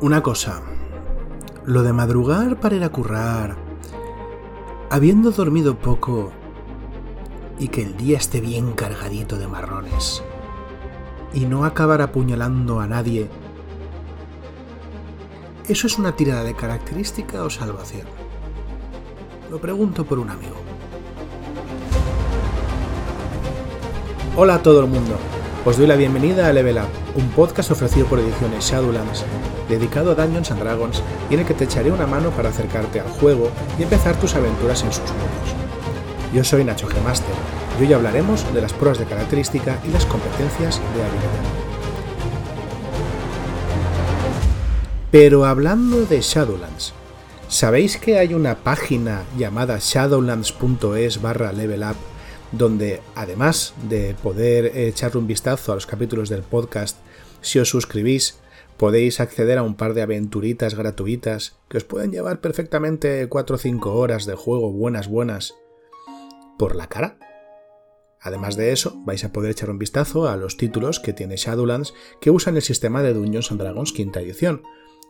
Una cosa, lo de madrugar para ir a currar, habiendo dormido poco y que el día esté bien cargadito de marrones, y no acabar apuñalando a nadie, ¿eso es una tirada de característica o salvación? Lo pregunto por un amigo. Hola a todo el mundo. Os doy la bienvenida a Level Up, un podcast ofrecido por Ediciones Shadowlands, dedicado a Dungeons and Dragons y en el que te echaré una mano para acercarte al juego y empezar tus aventuras en sus mundos. Yo soy Nacho Gemaster y hoy hablaremos de las pruebas de característica y las competencias de habilidad. Pero hablando de Shadowlands, ¿sabéis que hay una página llamada shadowlands.es barra level donde además de poder echarle un vistazo a los capítulos del podcast, si os suscribís, podéis acceder a un par de aventuritas gratuitas que os pueden llevar perfectamente 4 o 5 horas de juego buenas buenas por la cara. Además de eso, vais a poder echar un vistazo a los títulos que tiene Shadowlands que usan el sistema de Dungeons and Dragons quinta edición.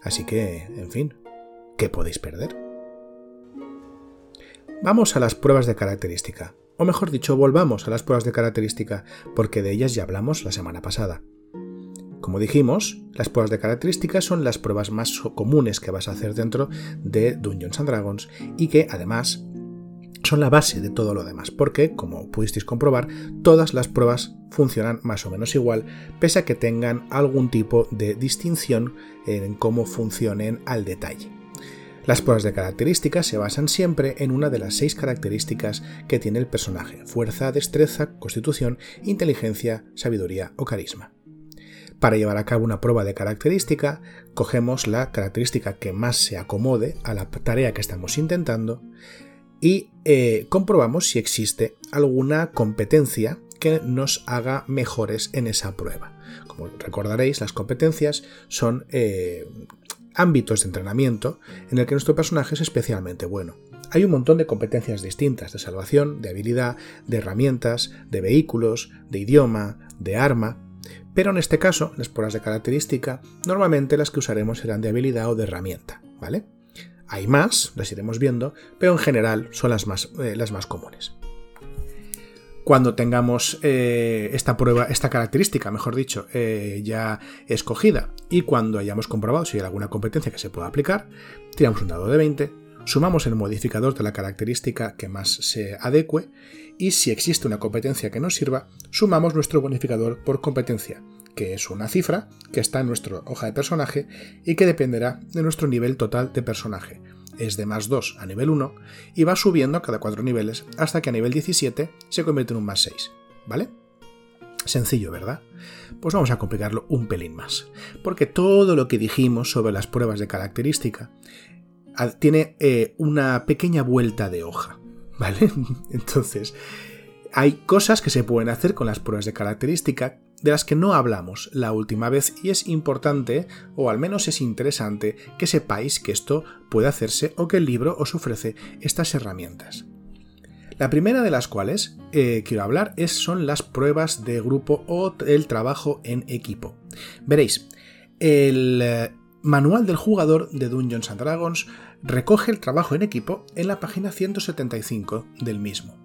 Así que, en fin, ¿qué podéis perder? Vamos a las pruebas de característica. O mejor dicho, volvamos a las pruebas de característica, porque de ellas ya hablamos la semana pasada. Como dijimos, las pruebas de característica son las pruebas más comunes que vas a hacer dentro de Dungeons and Dragons y que además son la base de todo lo demás, porque, como pudisteis comprobar, todas las pruebas funcionan más o menos igual, pese a que tengan algún tipo de distinción en cómo funcionen al detalle. Las pruebas de características se basan siempre en una de las seis características que tiene el personaje, fuerza, destreza, constitución, inteligencia, sabiduría o carisma. Para llevar a cabo una prueba de característica, cogemos la característica que más se acomode a la tarea que estamos intentando y eh, comprobamos si existe alguna competencia que nos haga mejores en esa prueba. Como recordaréis, las competencias son eh, ámbitos de entrenamiento en el que nuestro personaje es especialmente bueno. Hay un montón de competencias distintas, de salvación, de habilidad, de herramientas, de vehículos, de idioma, de arma, pero en este caso, las pruebas de característica, normalmente las que usaremos serán de habilidad o de herramienta, ¿vale? Hay más, las iremos viendo, pero en general son las más, eh, las más comunes cuando tengamos eh, esta prueba, esta característica, mejor dicho, eh, ya escogida. Y cuando hayamos comprobado si hay alguna competencia que se pueda aplicar, tiramos un dado de 20, sumamos el modificador de la característica que más se adecue y si existe una competencia que nos sirva, sumamos nuestro bonificador por competencia, que es una cifra que está en nuestra hoja de personaje y que dependerá de nuestro nivel total de personaje es de más 2 a nivel 1 y va subiendo cada 4 niveles hasta que a nivel 17 se convierte en un más 6, ¿vale? Sencillo, ¿verdad? Pues vamos a complicarlo un pelín más, porque todo lo que dijimos sobre las pruebas de característica tiene eh, una pequeña vuelta de hoja, ¿vale? Entonces, hay cosas que se pueden hacer con las pruebas de característica de las que no hablamos la última vez y es importante, o al menos es interesante, que sepáis que esto puede hacerse o que el libro os ofrece estas herramientas. La primera de las cuales eh, quiero hablar es, son las pruebas de grupo o el trabajo en equipo. Veréis, el eh, manual del jugador de Dungeons and Dragons recoge el trabajo en equipo en la página 175 del mismo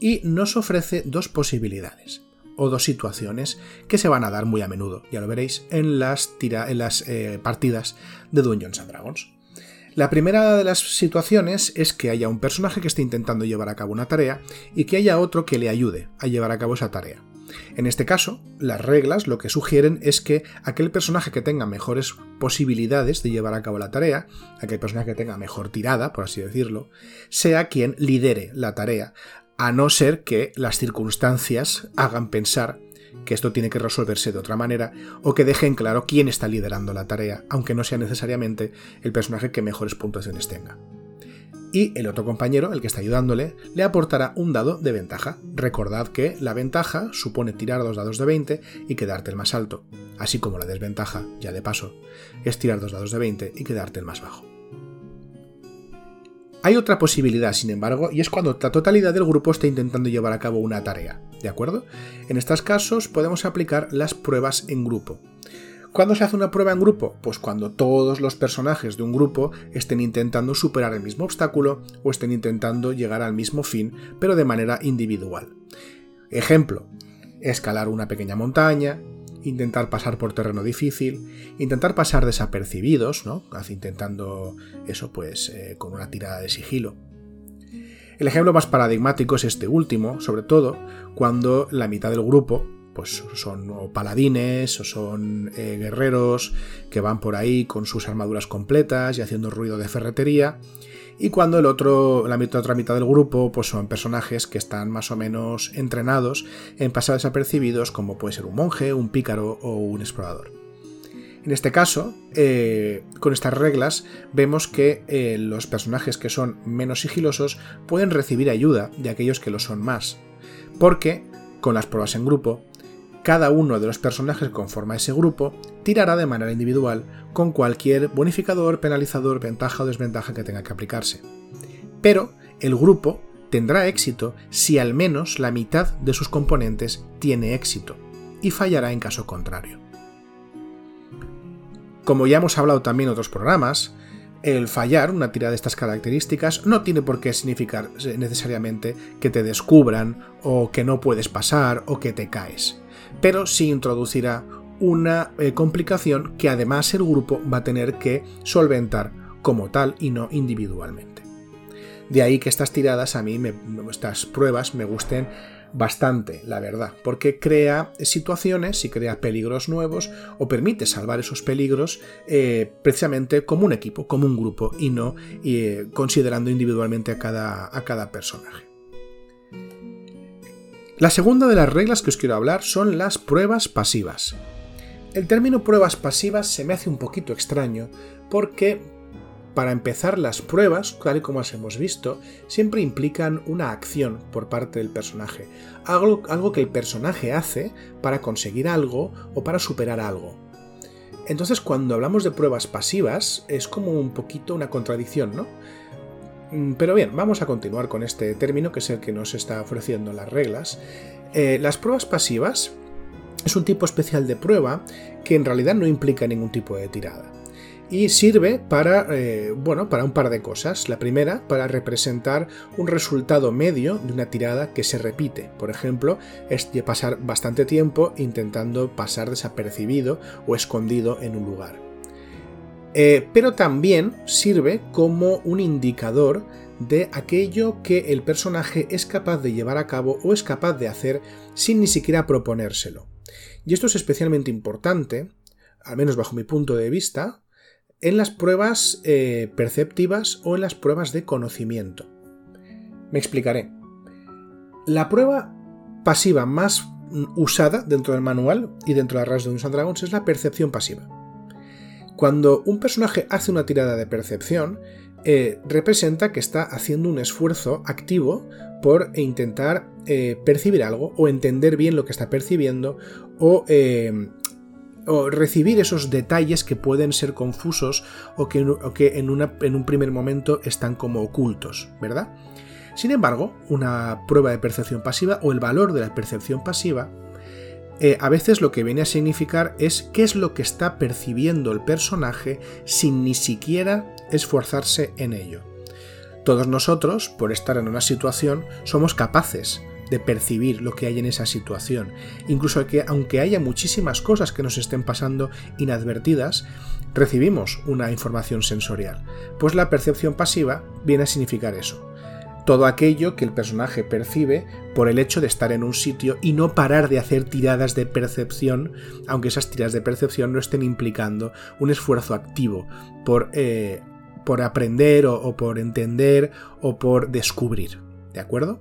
y nos ofrece dos posibilidades o dos situaciones que se van a dar muy a menudo, ya lo veréis, en las, en las eh, partidas de Dungeons and Dragons. La primera de las situaciones es que haya un personaje que esté intentando llevar a cabo una tarea y que haya otro que le ayude a llevar a cabo esa tarea. En este caso, las reglas lo que sugieren es que aquel personaje que tenga mejores posibilidades de llevar a cabo la tarea, aquel personaje que tenga mejor tirada, por así decirlo, sea quien lidere la tarea, a no ser que las circunstancias hagan pensar que esto tiene que resolverse de otra manera o que dejen claro quién está liderando la tarea, aunque no sea necesariamente el personaje que mejores puntuaciones tenga. Y el otro compañero, el que está ayudándole, le aportará un dado de ventaja. Recordad que la ventaja supone tirar dos dados de 20 y quedarte el más alto, así como la desventaja, ya de paso, es tirar dos dados de 20 y quedarte el más bajo. Hay otra posibilidad, sin embargo, y es cuando la totalidad del grupo está intentando llevar a cabo una tarea, ¿de acuerdo? En estos casos podemos aplicar las pruebas en grupo. ¿Cuándo se hace una prueba en grupo? Pues cuando todos los personajes de un grupo estén intentando superar el mismo obstáculo o estén intentando llegar al mismo fin, pero de manera individual. Ejemplo, escalar una pequeña montaña, intentar pasar por terreno difícil, intentar pasar desapercibidos, ¿no? Intentando eso pues eh, con una tirada de sigilo. El ejemplo más paradigmático es este último, sobre todo cuando la mitad del grupo pues son paladines o son eh, guerreros que van por ahí con sus armaduras completas y haciendo ruido de ferretería y cuando el otro, la otra mitad del grupo pues son personajes que están más o menos entrenados en pasar desapercibidos como puede ser un monje, un pícaro o un explorador. En este caso, eh, con estas reglas, vemos que eh, los personajes que son menos sigilosos pueden recibir ayuda de aquellos que lo son más, porque con las pruebas en grupo cada uno de los personajes que conforma ese grupo tirará de manera individual con cualquier bonificador, penalizador, ventaja o desventaja que tenga que aplicarse. Pero el grupo tendrá éxito si al menos la mitad de sus componentes tiene éxito, y fallará en caso contrario. Como ya hemos hablado también en otros programas, el fallar una tirada de estas características no tiene por qué significar necesariamente que te descubran o que no puedes pasar o que te caes pero sí introducirá una eh, complicación que además el grupo va a tener que solventar como tal y no individualmente. De ahí que estas tiradas a mí, estas pruebas me gusten bastante, la verdad, porque crea situaciones y crea peligros nuevos o permite salvar esos peligros eh, precisamente como un equipo, como un grupo y no eh, considerando individualmente a cada, a cada personaje. La segunda de las reglas que os quiero hablar son las pruebas pasivas. El término pruebas pasivas se me hace un poquito extraño porque, para empezar, las pruebas, tal y como las hemos visto, siempre implican una acción por parte del personaje, algo, algo que el personaje hace para conseguir algo o para superar algo. Entonces, cuando hablamos de pruebas pasivas, es como un poquito una contradicción, ¿no? Mm, pero bien, vamos a continuar con este término que es el que nos está ofreciendo las reglas. Eh, las pruebas pasivas es un tipo especial de prueba que en realidad no implica ningún tipo de tirada. Y sirve para, eh, bueno, para un par de cosas. La primera, para representar un resultado medio de una tirada que se repite. Por ejemplo, es de pasar bastante tiempo intentando pasar desapercibido o escondido en un lugar. Eh, pero también sirve como un indicador de aquello que el personaje es capaz de llevar a cabo o es capaz de hacer sin ni siquiera proponérselo. Y esto es especialmente importante, al menos bajo mi punto de vista, en las pruebas eh, perceptivas o en las pruebas de conocimiento. Me explicaré. La prueba pasiva más usada dentro del manual y dentro de reglas de Dungeons Dragons es la percepción pasiva. Cuando un personaje hace una tirada de percepción, eh, representa que está haciendo un esfuerzo activo por intentar eh, percibir algo o entender bien lo que está percibiendo o, eh, recibir esos detalles que pueden ser confusos o que, en, en un primer momento están como ocultos, ¿verdad? Sin embargo, una prueba de percepción pasiva o el valor de la percepción pasiva eh, a veces lo que viene a significar es qué es lo que está percibiendo el personaje sin ni siquiera esforzarse en ello. Todos nosotros, por estar en una situación, somos capaces de percibir lo que hay en esa situación. Incluso que aunque haya muchísimas cosas que nos estén pasando inadvertidas, recibimos una información sensorial. Pues la percepción pasiva viene a significar eso todo aquello que el personaje percibe por el hecho de estar en un sitio y no parar de hacer tiradas de percepción, aunque esas tiradas de percepción no estén implicando un esfuerzo activo por, eh, por aprender o, por entender o por descubrir. ¿De acuerdo?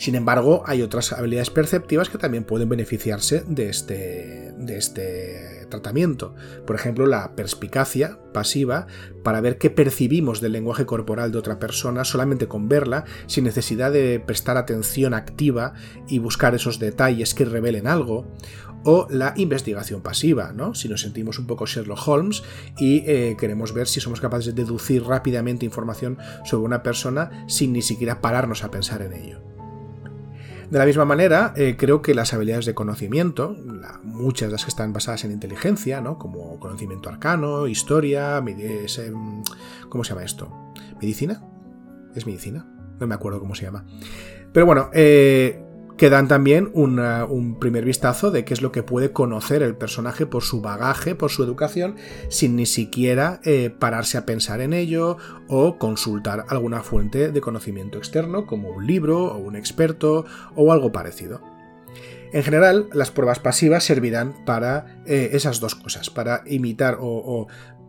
Sin embargo, hay otras habilidades perceptivas que también pueden beneficiarse de este, de este tratamiento. Por ejemplo, la perspicacia pasiva para ver qué percibimos del lenguaje corporal de otra persona solamente con verla, sin necesidad de prestar atención activa y buscar esos detalles que revelen algo. O la investigación pasiva, ¿no? Si nos sentimos un poco Sherlock Holmes y eh, queremos ver si somos capaces de deducir rápidamente información sobre una persona sin ni siquiera pararnos a pensar en ello. De la misma manera, eh, creo que las habilidades de conocimiento, muchas de las que están basadas en inteligencia, ¿no? como conocimiento arcano, historia, em, ¿cómo se llama esto? ¿Medicina? ¿Es medicina? No me acuerdo cómo se llama. Pero bueno, eh, que dan también un primer vistazo de qué es lo que puede conocer el personaje por su bagaje, por su educación, sin ni siquiera eh, pararse a pensar en ello o consultar alguna fuente de conocimiento externo, como un libro o un experto o algo parecido. En general, las pruebas pasivas servirán para eh, esas dos cosas, para imitar o,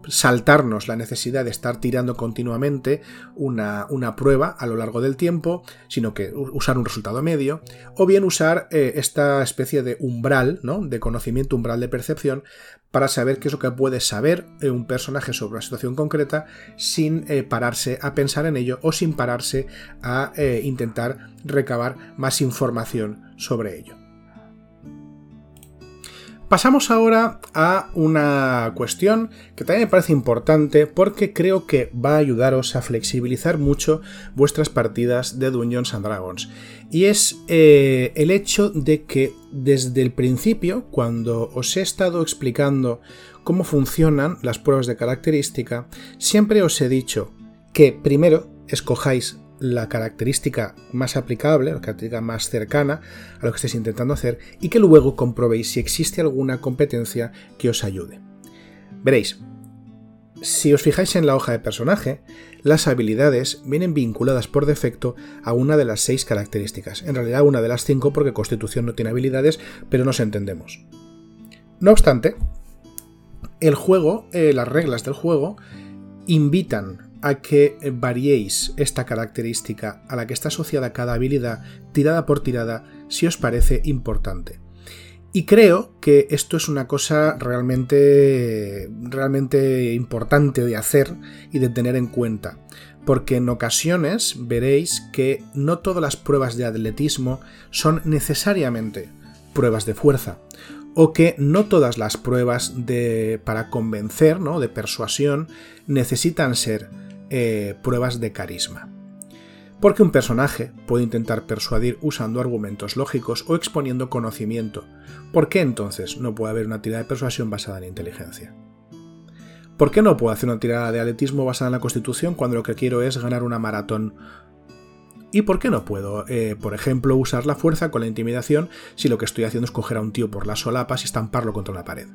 saltarnos la necesidad de estar tirando continuamente una, prueba a lo largo del tiempo, sino que usar un resultado medio, o bien usar eh, esta especie de umbral, ¿no? de conocimiento, umbral de percepción, para saber qué es lo que puede saber eh, un personaje sobre una situación concreta sin eh, pararse a pensar en ello o sin pararse a intentar recabar más información sobre ello. Pasamos ahora a una cuestión que también me parece importante porque creo que va a ayudaros a flexibilizar mucho vuestras partidas de Dungeons and Dragons. Y es eh, el hecho de que desde el principio, cuando os he estado explicando cómo funcionan las pruebas de característica, siempre os he dicho que primero escojáis la característica más aplicable, la característica más cercana a lo que estéis intentando hacer y que luego comprobéis si existe alguna competencia que os ayude. Veréis, si os fijáis en la hoja de personaje, las habilidades vienen vinculadas por defecto a una de las seis características. En realidad una de las cinco porque Constitución no tiene habilidades, pero nos entendemos. No obstante, el juego, eh, las reglas del juego, invitan a que variéis esta característica a la que está asociada cada habilidad tirada por tirada si os parece importante. Y creo que esto es una cosa realmente, realmente importante de hacer y de tener en cuenta, porque en ocasiones veréis que no todas las pruebas de atletismo son necesariamente pruebas de fuerza, o que no todas las pruebas de, para convencer, ¿no? de persuasión, necesitan ser eh, pruebas de carisma. Porque un personaje puede intentar persuadir usando argumentos lógicos o exponiendo conocimiento. ¿Por qué entonces no puede haber una tirada de persuasión basada en inteligencia? ¿Por qué no puedo hacer una tirada de atletismo basada en la constitución cuando lo que quiero es ganar una maratón? ¿Y por qué no puedo, eh, por ejemplo, usar la fuerza con la intimidación si lo que estoy haciendo es coger a un tío por las solapas y estamparlo contra la pared?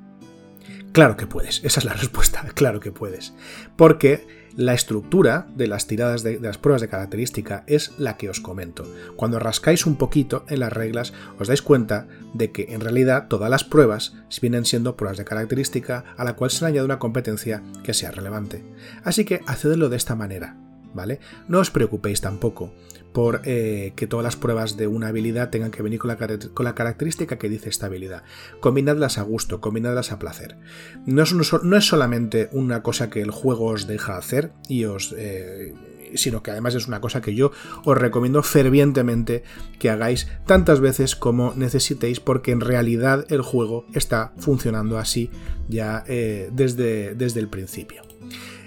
Claro que puedes, esa es la respuesta, claro que puedes. Porque la estructura de las tiradas de, las pruebas de característica es la que os comento. Cuando rascáis un poquito en las reglas, os dais cuenta de que en realidad todas las pruebas vienen siendo pruebas de característica a la cual se le añade una competencia que sea relevante. Así que hacedlo de esta manera. ¿vale? No os preocupéis tampoco por eh, que todas las pruebas de una habilidad tengan que venir con la, característica que dice esta habilidad. Combinadlas a gusto, combinadlas a placer. No es, no es solamente una cosa que el juego os deja hacer y os... Eh, sino que además es una cosa que yo os recomiendo fervientemente que hagáis tantas veces como necesitéis porque en realidad el juego está funcionando así ya eh, desde, desde el principio.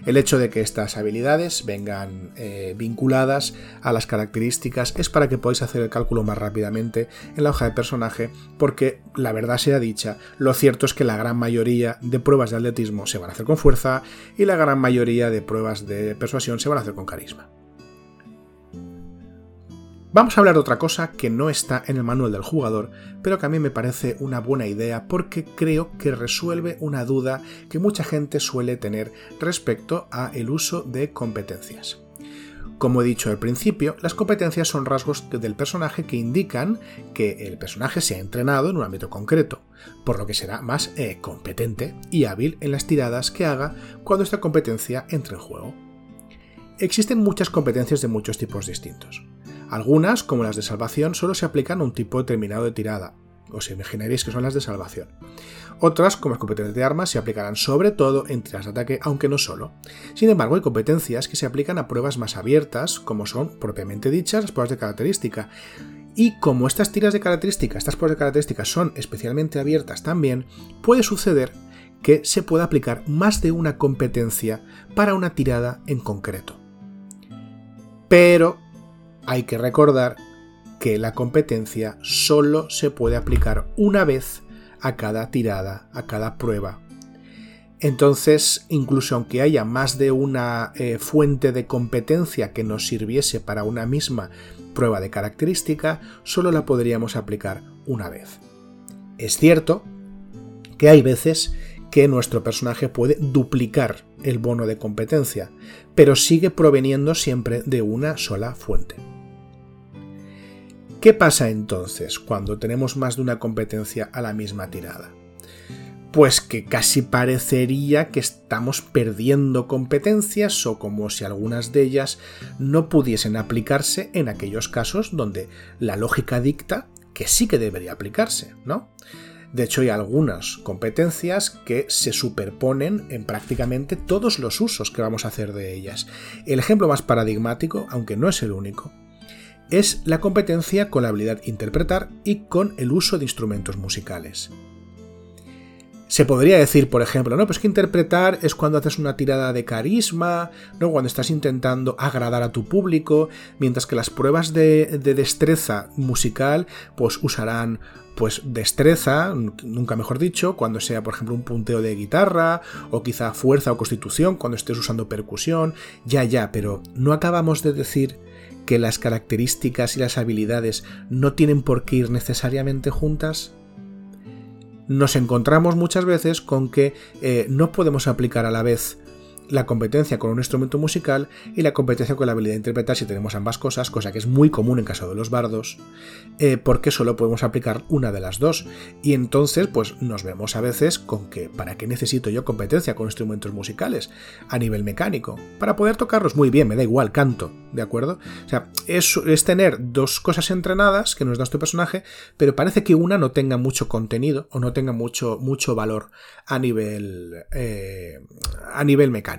El hecho de que estas habilidades vengan eh, vinculadas a las características es para que podáis hacer el cálculo más rápidamente en la hoja de personaje, porque la verdad sea dicha, lo cierto es que la gran mayoría de pruebas de atletismo se van a hacer con fuerza y la gran mayoría de pruebas de persuasión se van a hacer con carisma. Vamos a hablar de otra cosa que no está en el manual del jugador, pero que a mí me parece una buena idea porque creo que resuelve una duda que mucha gente suele tener respecto a el uso de competencias. Como he dicho al principio, las competencias son rasgos del personaje que indican que el personaje se ha entrenado en un ámbito concreto, por lo que será más eh, competente y hábil en las tiradas que haga cuando esta competencia entre en juego. Existen muchas competencias de muchos tipos distintos. Algunas, como las de salvación, solo se aplican a un tipo determinado de tirada. Os imaginaréis que son las de salvación. Otras, como las competencias de armas, se aplicarán sobre todo en tiradas de ataque, aunque no solo. Sin embargo, hay competencias que se aplican a pruebas más abiertas, como son propiamente dichas las pruebas de característica. Y como estas tiras de característica, estas pruebas de característica son especialmente abiertas también, puede suceder que se pueda aplicar más de una competencia para una tirada en concreto. Pero hay que recordar que la competencia solo se puede aplicar una vez a cada tirada, a cada prueba. Entonces, incluso aunque haya más de una eh, fuente de competencia que nos sirviese para una misma prueba de característica, solo la podríamos aplicar una vez. Es cierto que hay veces que nuestro personaje puede duplicar el bono de competencia, pero sigue proveniendo siempre de una sola fuente. ¿Qué pasa entonces cuando tenemos más de una competencia a la misma tirada? Pues que casi parecería que estamos perdiendo competencias o como si algunas de ellas no pudiesen aplicarse en aquellos casos donde la lógica dicta que sí que debería aplicarse, ¿no? De hecho, hay algunas competencias que se superponen en prácticamente todos los usos que vamos a hacer de ellas. El ejemplo más paradigmático, aunque no es el único, es la competencia con la habilidad interpretar y con el uso de instrumentos musicales. Se podría decir, por ejemplo, no, pues que interpretar es cuando haces una tirada de carisma, ¿no? Cuando estás intentando agradar a tu público, mientras que las pruebas de, de destreza musical, pues usarán pues destreza, nunca mejor dicho, cuando sea por ejemplo un punteo de guitarra, o quizá fuerza o constitución, cuando estés usando percusión, ya, ya, pero no acabamos de decir que las características y las habilidades no tienen por qué ir necesariamente juntas? Nos encontramos muchas veces con que eh, no podemos aplicar a la vez la competencia con un instrumento musical y la competencia con la habilidad de interpretar si tenemos ambas cosas, cosa que es muy común en caso de los bardos, eh, porque solo podemos aplicar una de las dos. Y entonces, pues nos vemos a veces con que, ¿para qué necesito yo competencia con instrumentos musicales a nivel mecánico? Para poder tocarlos muy bien, me da igual, canto, ¿de acuerdo? O sea, es, es tener dos cosas entrenadas que nos da este personaje, pero parece que una no tenga mucho contenido o no tenga mucho, mucho valor a nivel, eh, a nivel mecánico.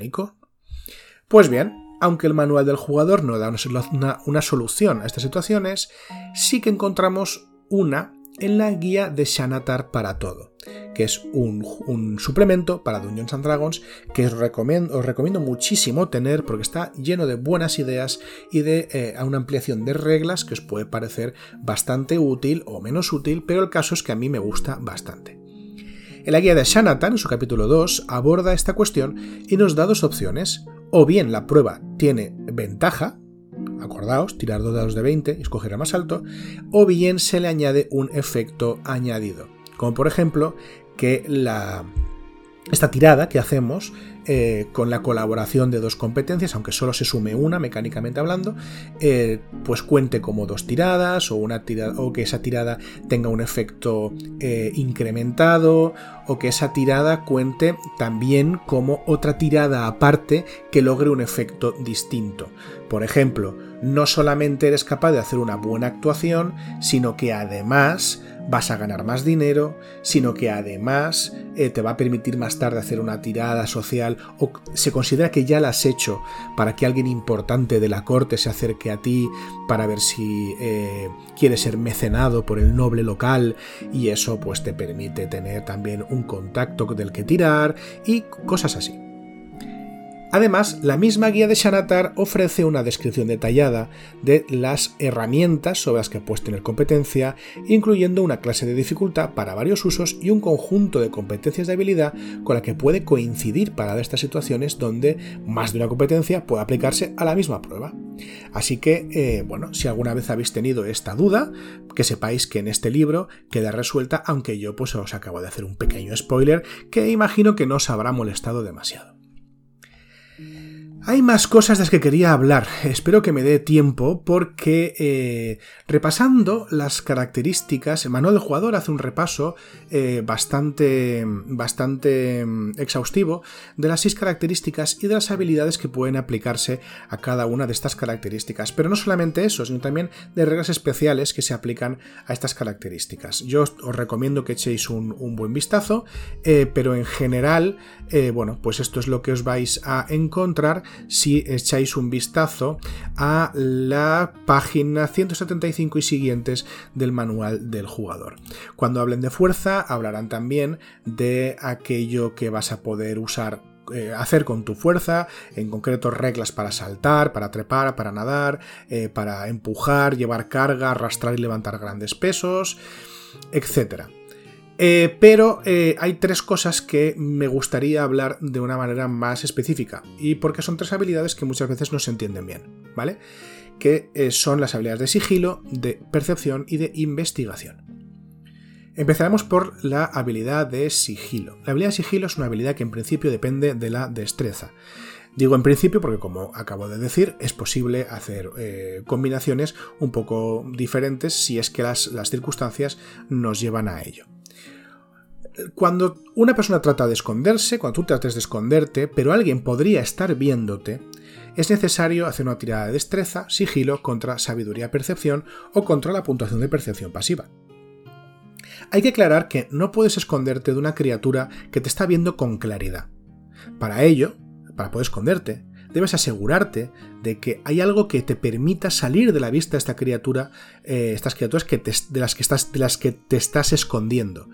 Pues bien, aunque el manual del jugador no da una, solución a estas situaciones, sí que encontramos una en la guía de Shanatar para todo, que es un, suplemento para Dungeons and Dragons que os recomiendo, muchísimo tener porque está lleno de buenas ideas y de eh, una ampliación de reglas que os puede parecer bastante útil o menos útil, pero el caso es que a mí me gusta bastante. En la guía de Shanatan, en su capítulo 2, aborda esta cuestión y nos da dos opciones. O bien la prueba tiene ventaja, acordaos, tirar dos dados de 20 y escoger el más alto, o bien se le añade un efecto añadido, como por ejemplo que la, esta tirada que hacemos eh, con la colaboración de dos competencias, aunque solo se sume una mecánicamente hablando, eh, pues cuente como dos tiradas o, una tirada, o que esa tirada tenga un efecto eh, incrementado o que esa tirada cuente también como otra tirada aparte que logre un efecto distinto. Por ejemplo, no solamente eres capaz de hacer una buena actuación, sino que además vas a ganar más dinero, sino que además eh, te va a permitir más tarde hacer una tirada social o se considera que ya la has hecho para que alguien importante de la corte se acerque a ti para ver si eh, quiere ser mecenado por el noble local y eso pues te permite tener también un contacto del que tirar y cosas así. Además, la misma guía de Shanatar ofrece una descripción detallada de las herramientas sobre las que puedes tener competencia, incluyendo una clase de dificultad para varios usos y un conjunto de competencias de habilidad con la que puede coincidir para estas situaciones donde más de una competencia puede aplicarse a la misma prueba. Así que, eh, bueno, si alguna vez habéis tenido esta duda, que sepáis que en este libro queda resuelta, aunque yo pues os acabo de hacer un pequeño spoiler que imagino que no os habrá molestado demasiado. Hay más cosas de las que quería hablar. Espero que me dé tiempo porque eh, repasando las características, el manual del jugador hace un repaso eh, bastante, bastante mm, exhaustivo de las seis características y de las habilidades que pueden aplicarse a cada una de estas características. Pero no solamente eso, sino también de reglas especiales que se aplican a estas características. Yo os, recomiendo que echéis un, buen vistazo, eh, pero en general, bueno, pues esto es lo que os vais a encontrar si echáis un vistazo a la página 175 y siguientes del manual del jugador. Cuando hablen de fuerza, hablarán también de aquello que vas a poder usar eh, hacer con tu fuerza, en concreto reglas para saltar, para trepar, para nadar, eh, para empujar, llevar carga, arrastrar y levantar grandes pesos, etc. Eh, pero hay tres cosas que me gustaría hablar de una manera más específica, y porque son tres habilidades que muchas veces no se entienden bien, ¿vale? Que son las habilidades de sigilo, de percepción y de investigación. Empezaremos por la habilidad de sigilo. La habilidad de sigilo es una habilidad que en principio depende de la destreza. Digo en principio porque, como acabo de decir, es posible hacer eh, combinaciones un poco diferentes si es que las circunstancias nos llevan a ello. Cuando una persona trata de esconderse, cuando tú trates de esconderte, pero alguien podría estar viéndote, es necesario hacer una tirada de destreza, sigilo, contra sabiduría percepción o contra la puntuación de percepción pasiva. Hay que aclarar que no puedes esconderte de una criatura que te está viendo con claridad. Para ello, para poder esconderte, debes asegurarte de que hay algo que te permita salir de la vista de esta criatura, eh, estas criaturas que de, las que estás, de las que te estás escondiendo.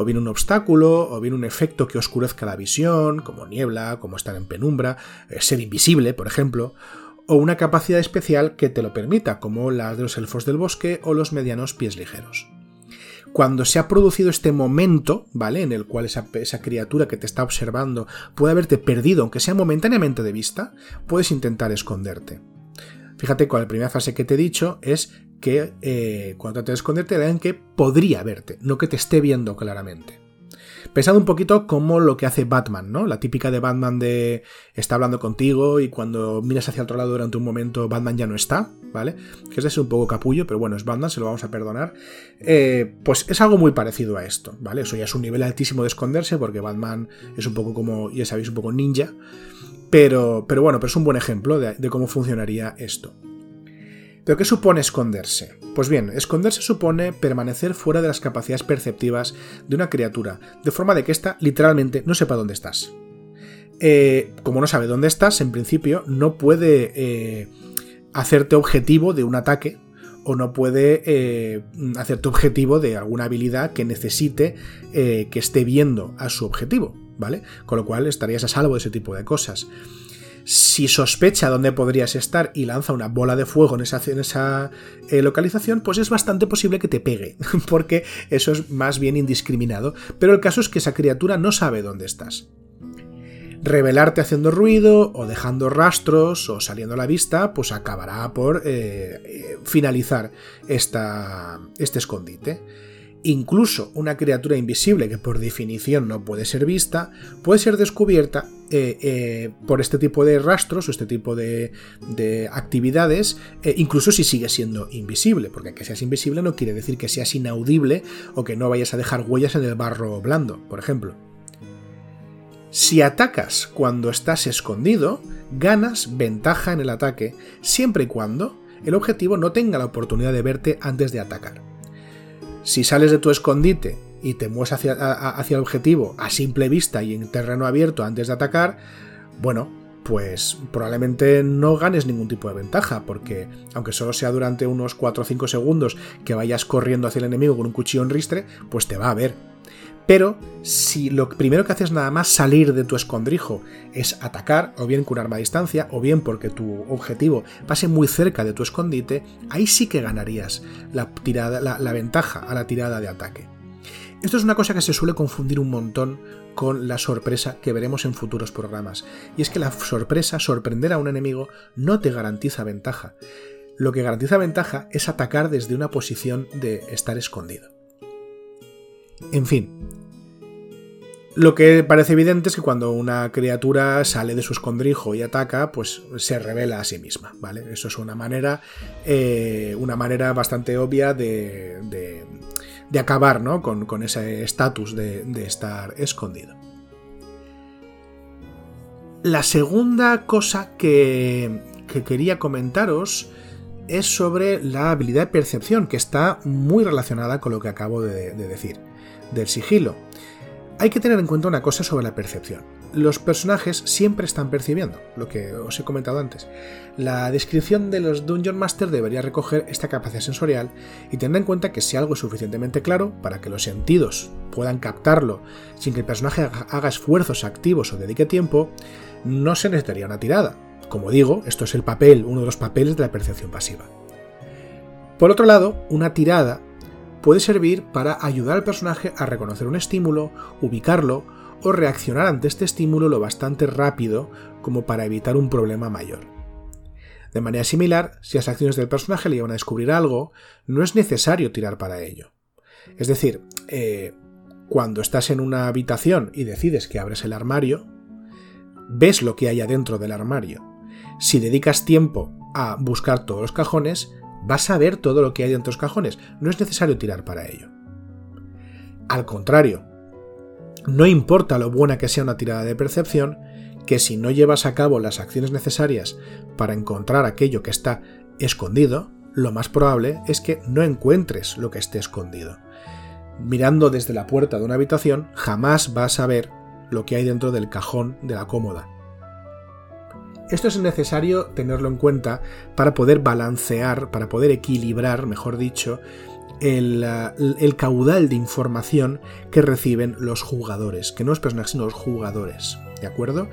O bien un obstáculo, o bien un efecto que oscurezca la visión, como niebla, como estar en penumbra, eh, ser invisible, por ejemplo, o una capacidad especial que te lo permita, como las de los elfos del bosque o los medianos pies ligeros cuando se ha producido este momento, ¿vale? En el cual esa, criatura que te está observando puede haberte perdido, aunque sea momentáneamente de vista, puedes intentar esconderte. Fíjate con la primera frase que te he dicho es que eh, cuando trates de esconderte, vean que podría verte, no que te esté viendo claramente. Pensad un poquito como lo que hace Batman, ¿no? La típica de Batman de está hablando contigo y cuando miras hacia otro lado durante un momento Batman ya no está, ¿vale? Que es de ser un poco capullo, pero bueno, es Batman, se lo vamos a perdonar. Eh, pues es algo muy parecido a esto, ¿vale? Eso ya es un nivel altísimo de esconderse porque Batman es un poco como, ya sabéis, un poco ninja. Pero, pero bueno, pero es un buen ejemplo de cómo funcionaría esto. ¿Pero qué supone esconderse? Pues bien, esconderse supone permanecer fuera de las capacidades perceptivas de una criatura, de forma de que ésta literalmente no sepa dónde estás. Eh, como no sabe dónde estás, en principio no puede eh, hacerte objetivo de un ataque o no puede eh, hacerte objetivo de alguna habilidad que necesite que esté viendo a su objetivo, ¿vale? Con lo cual estarías a salvo de ese tipo de cosas si sospecha dónde podrías estar y lanza una bola de fuego en esa, eh, localización, pues es bastante posible que te pegue, porque eso es más bien indiscriminado. Pero el caso es que esa criatura no sabe dónde estás. Revelarte haciendo ruido o dejando rastros o saliendo a la vista, pues acabará por eh, eh, finalizar esta, este escondite. Incluso una criatura invisible que por definición no puede ser vista, puede ser descubierta eh, eh, por este tipo de rastros o este tipo de, actividades, eh, incluso si sigue siendo invisible, porque que seas invisible no quiere decir que seas inaudible o que no vayas a dejar huellas en el barro blando, por ejemplo. Si atacas cuando estás escondido, ganas ventaja en el ataque, siempre y cuando el objetivo no tenga la oportunidad de verte antes de atacar. Si sales de tu escondite y te mueves hacia, el objetivo a simple vista y en terreno abierto antes de atacar, bueno, pues probablemente no ganes ningún tipo de ventaja, porque aunque solo sea durante unos 4 o 5 segundos que vayas corriendo hacia el enemigo con un cuchillo en ristre, pues te va a ver. Pero si lo primero que haces nada más salir de tu escondrijo es atacar, o bien con un arma a distancia, o bien porque tu objetivo pase muy cerca de tu escondite, ahí sí que ganarías la, tirada, la, ventaja a la tirada de ataque. Esto es una cosa que se suele confundir un montón con la sorpresa que veremos en futuros programas. Y es que la sorpresa, sorprender a un enemigo, no te garantiza ventaja. Lo que garantiza ventaja es atacar desde una posición de estar escondido. En fin, lo que parece evidente es que cuando una criatura sale de su escondrijo y ataca, pues se revela a sí misma, ¿vale? Eso es una manera, eh, una manera bastante obvia de, de, acabar ¿no? con, ese estatus de, estar escondido. La segunda cosa que, que quería comentaros es sobre la habilidad de percepción, que está muy relacionada con lo que acabo de decir, del sigilo. Hay que tener en cuenta una cosa sobre la percepción. Los personajes siempre están percibiendo, lo que os he comentado antes. La descripción de los Dungeon Master debería recoger esta capacidad sensorial y tener en cuenta que si algo es suficientemente claro para que los sentidos puedan captarlo sin que el personaje haga esfuerzos activos o dedique tiempo, no se necesitaría una tirada. Como digo, esto es el papel, uno de los papeles de la percepción pasiva. Por otro lado, una tirada puede servir para ayudar al personaje a reconocer un estímulo, ubicarlo o reaccionar ante este estímulo lo bastante rápido como para evitar un problema mayor. De manera similar, si las acciones del personaje le llevan a descubrir algo, no es necesario tirar para ello. Es decir, eh, cuando estás en una habitación y decides que abres el armario, ves lo que hay adentro del armario. Si dedicas tiempo a buscar todos los cajones, vas a ver todo lo que hay dentro de los cajones. No es necesario tirar para ello. Al contrario, no importa lo buena que sea una tirada de percepción, que si no llevas a cabo las acciones necesarias para encontrar aquello que está escondido, lo más probable es que no encuentres lo que esté escondido. Mirando desde la puerta de una habitación, jamás vas a ver lo que hay dentro del cajón de la cómoda. Esto es necesario tenerlo en cuenta para poder balancear, para poder equilibrar, mejor dicho, el, uh, caudal de información que reciben los jugadores, que no es personajes, sino los jugadores, ¿de acuerdo?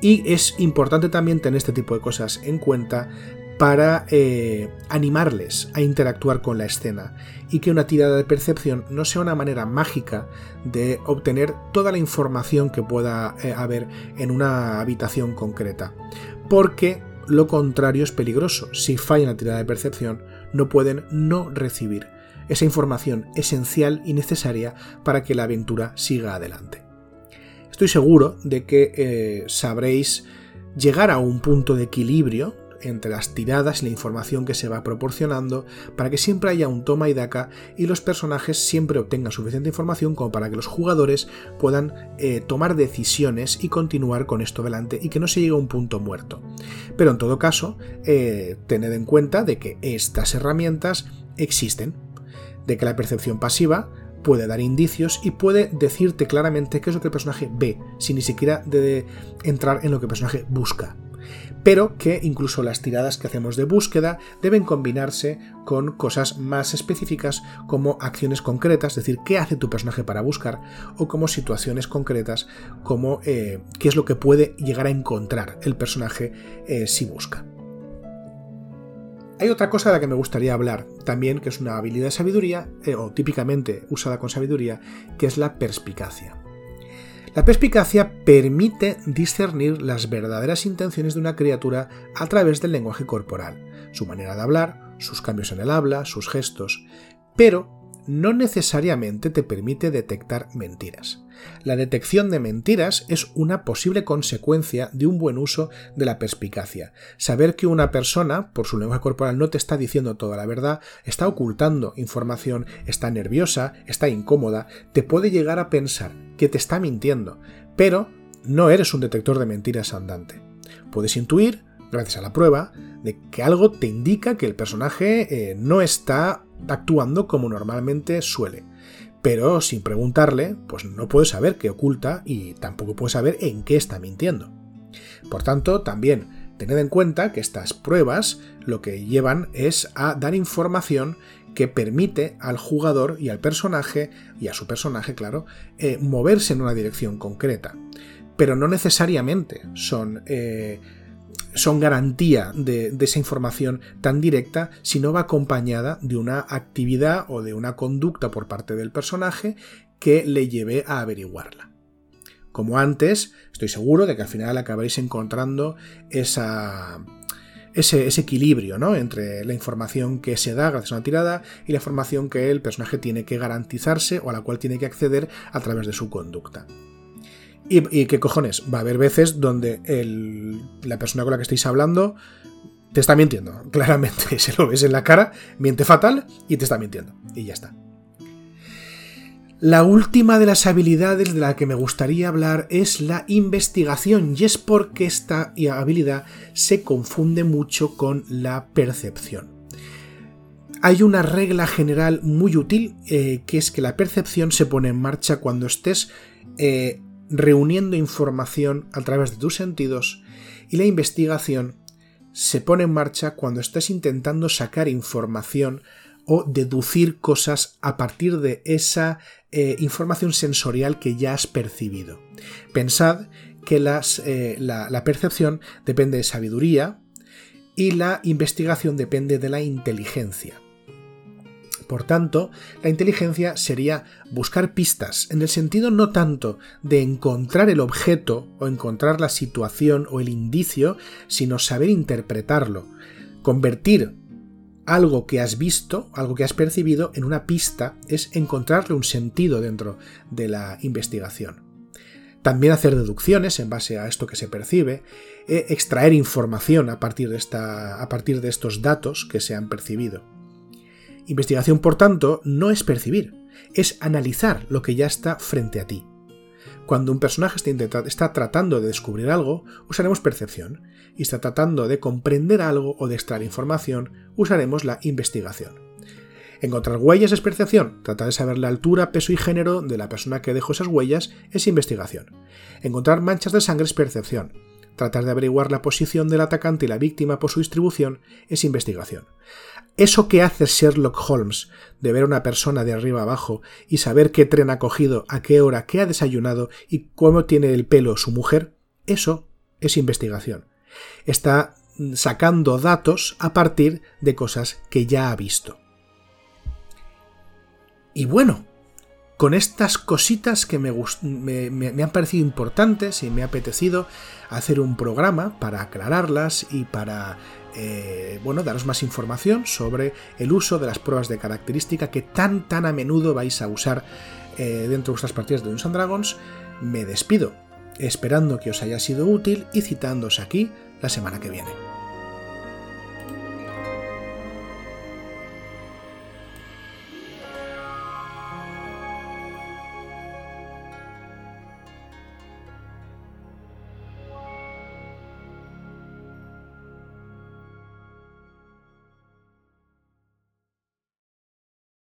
Y es importante también tener este tipo de cosas en cuenta para eh, animarles a interactuar con la escena y que una tirada de percepción no sea una manera mágica de obtener toda la información que pueda eh, haber en una habitación concreta. Porque lo contrario es peligroso. Si falla la tirada de percepción, no pueden no recibir esa información esencial y necesaria para que la aventura siga adelante. Estoy seguro de que eh, sabréis llegar a un punto de equilibrio entre las tiradas y la información que se va proporcionando para que siempre haya un toma y daca y los personajes siempre obtengan suficiente información como para que los jugadores puedan eh, tomar decisiones y continuar con esto delante y que no se llegue a un punto muerto. Pero en todo caso, eh, tened en cuenta de que estas herramientas existen, de que la percepción pasiva puede dar indicios y puede decirte claramente qué es lo que el personaje ve, sin ni siquiera de entrar en lo que el personaje busca pero que incluso las tiradas que hacemos de búsqueda deben combinarse con cosas más específicas como acciones concretas, es decir, qué hace tu personaje para buscar, o como situaciones concretas como eh, qué es lo que puede llegar a encontrar el personaje eh, si busca. Hay otra cosa de la que me gustaría hablar también, que es una habilidad de sabiduría, eh, o típicamente usada con sabiduría, que es la perspicacia. La perspicacia permite discernir las verdaderas intenciones de una criatura a través del lenguaje corporal, su manera de hablar, sus cambios en el habla, sus gestos, pero no necesariamente te permite detectar mentiras. La detección de mentiras es una posible consecuencia de un buen uso de la perspicacia. Saber que una persona, por su lenguaje corporal, no te está diciendo toda la verdad, está ocultando información, está nerviosa, está incómoda, te puede llegar a pensar que te está mintiendo, pero no eres un detector de mentiras andante. Puedes intuir, gracias a la prueba, de que algo te indica que el personaje eh, no está actuando como normalmente suele. Pero sin preguntarle, pues no puedes saber qué oculta y tampoco puedes saber en qué está mintiendo. Por tanto, también tened en cuenta que estas pruebas lo que llevan es a dar información que permite al jugador y al personaje, y a su personaje, claro, eh, moverse en una dirección concreta. Pero no necesariamente son eh, son garantía de, esa información tan directa si no va acompañada de una actividad o de una conducta por parte del personaje que le lleve a averiguarla. Como antes, estoy seguro de que al final acabaréis encontrando esa, ese, equilibrio ¿no? entre la información que se da gracias a una tirada y la información que el personaje tiene que garantizarse o a la cual tiene que acceder a través de su conducta. Y, qué cojones, va a haber veces donde la persona con la que estáis hablando te está mintiendo. Claramente, se lo ves en la cara, miente fatal y te está mintiendo. Y ya está. La última de las habilidades de la que me gustaría hablar es la investigación, y es porque esta habilidad se confunde mucho con la percepción. Hay una regla general muy útil, eh, que es que la percepción se pone en marcha cuando estés eh, reuniendo información a través de tus sentidos y la investigación se pone en marcha cuando estás intentando sacar información o deducir cosas a partir de esa eh, información sensorial que ya has percibido. Pensad que eh, la percepción depende de sabiduría y la investigación depende de la inteligencia. Por tanto, la inteligencia sería buscar pistas, en el sentido no tanto de encontrar el objeto o encontrar la situación o el indicio, sino saber interpretarlo, convertir algo que has visto, algo que has percibido, en una pista es encontrarle un sentido dentro de la investigación. También hacer deducciones en base a esto que se percibe, e extraer información a partir, de esta, a partir de estos datos que se han percibido. Investigación, por tanto, no es percibir, es analizar lo que ya está frente a ti. Cuando un personaje está, tratando de descubrir algo, usaremos percepción, y está tratando de comprender algo o de extraer información, usaremos la investigación. Encontrar huellas es percepción, tratar de saber la altura, peso y género de la persona que dejó esas huellas es investigación. Encontrar manchas de sangre es percepción, tratar de averiguar la posición del atacante y la víctima por su distribución es investigación. Eso que hace Sherlock Holmes, de ver a una persona de arriba abajo y saber qué tren ha cogido, a qué hora, qué ha desayunado y cómo tiene el pelo su mujer, eso es investigación. Está sacando datos a partir de cosas que ya ha visto. Y bueno, con estas cositas que me, me, han parecido importantes y me ha apetecido hacer un programa para aclararlas y para eh, bueno, daros más información sobre el uso de las pruebas de característica que tan tan a menudo vais a usar eh, dentro de vuestras partidas de Dungeons Dragons, me despido, esperando que os haya sido útil y citándoos aquí la semana que viene.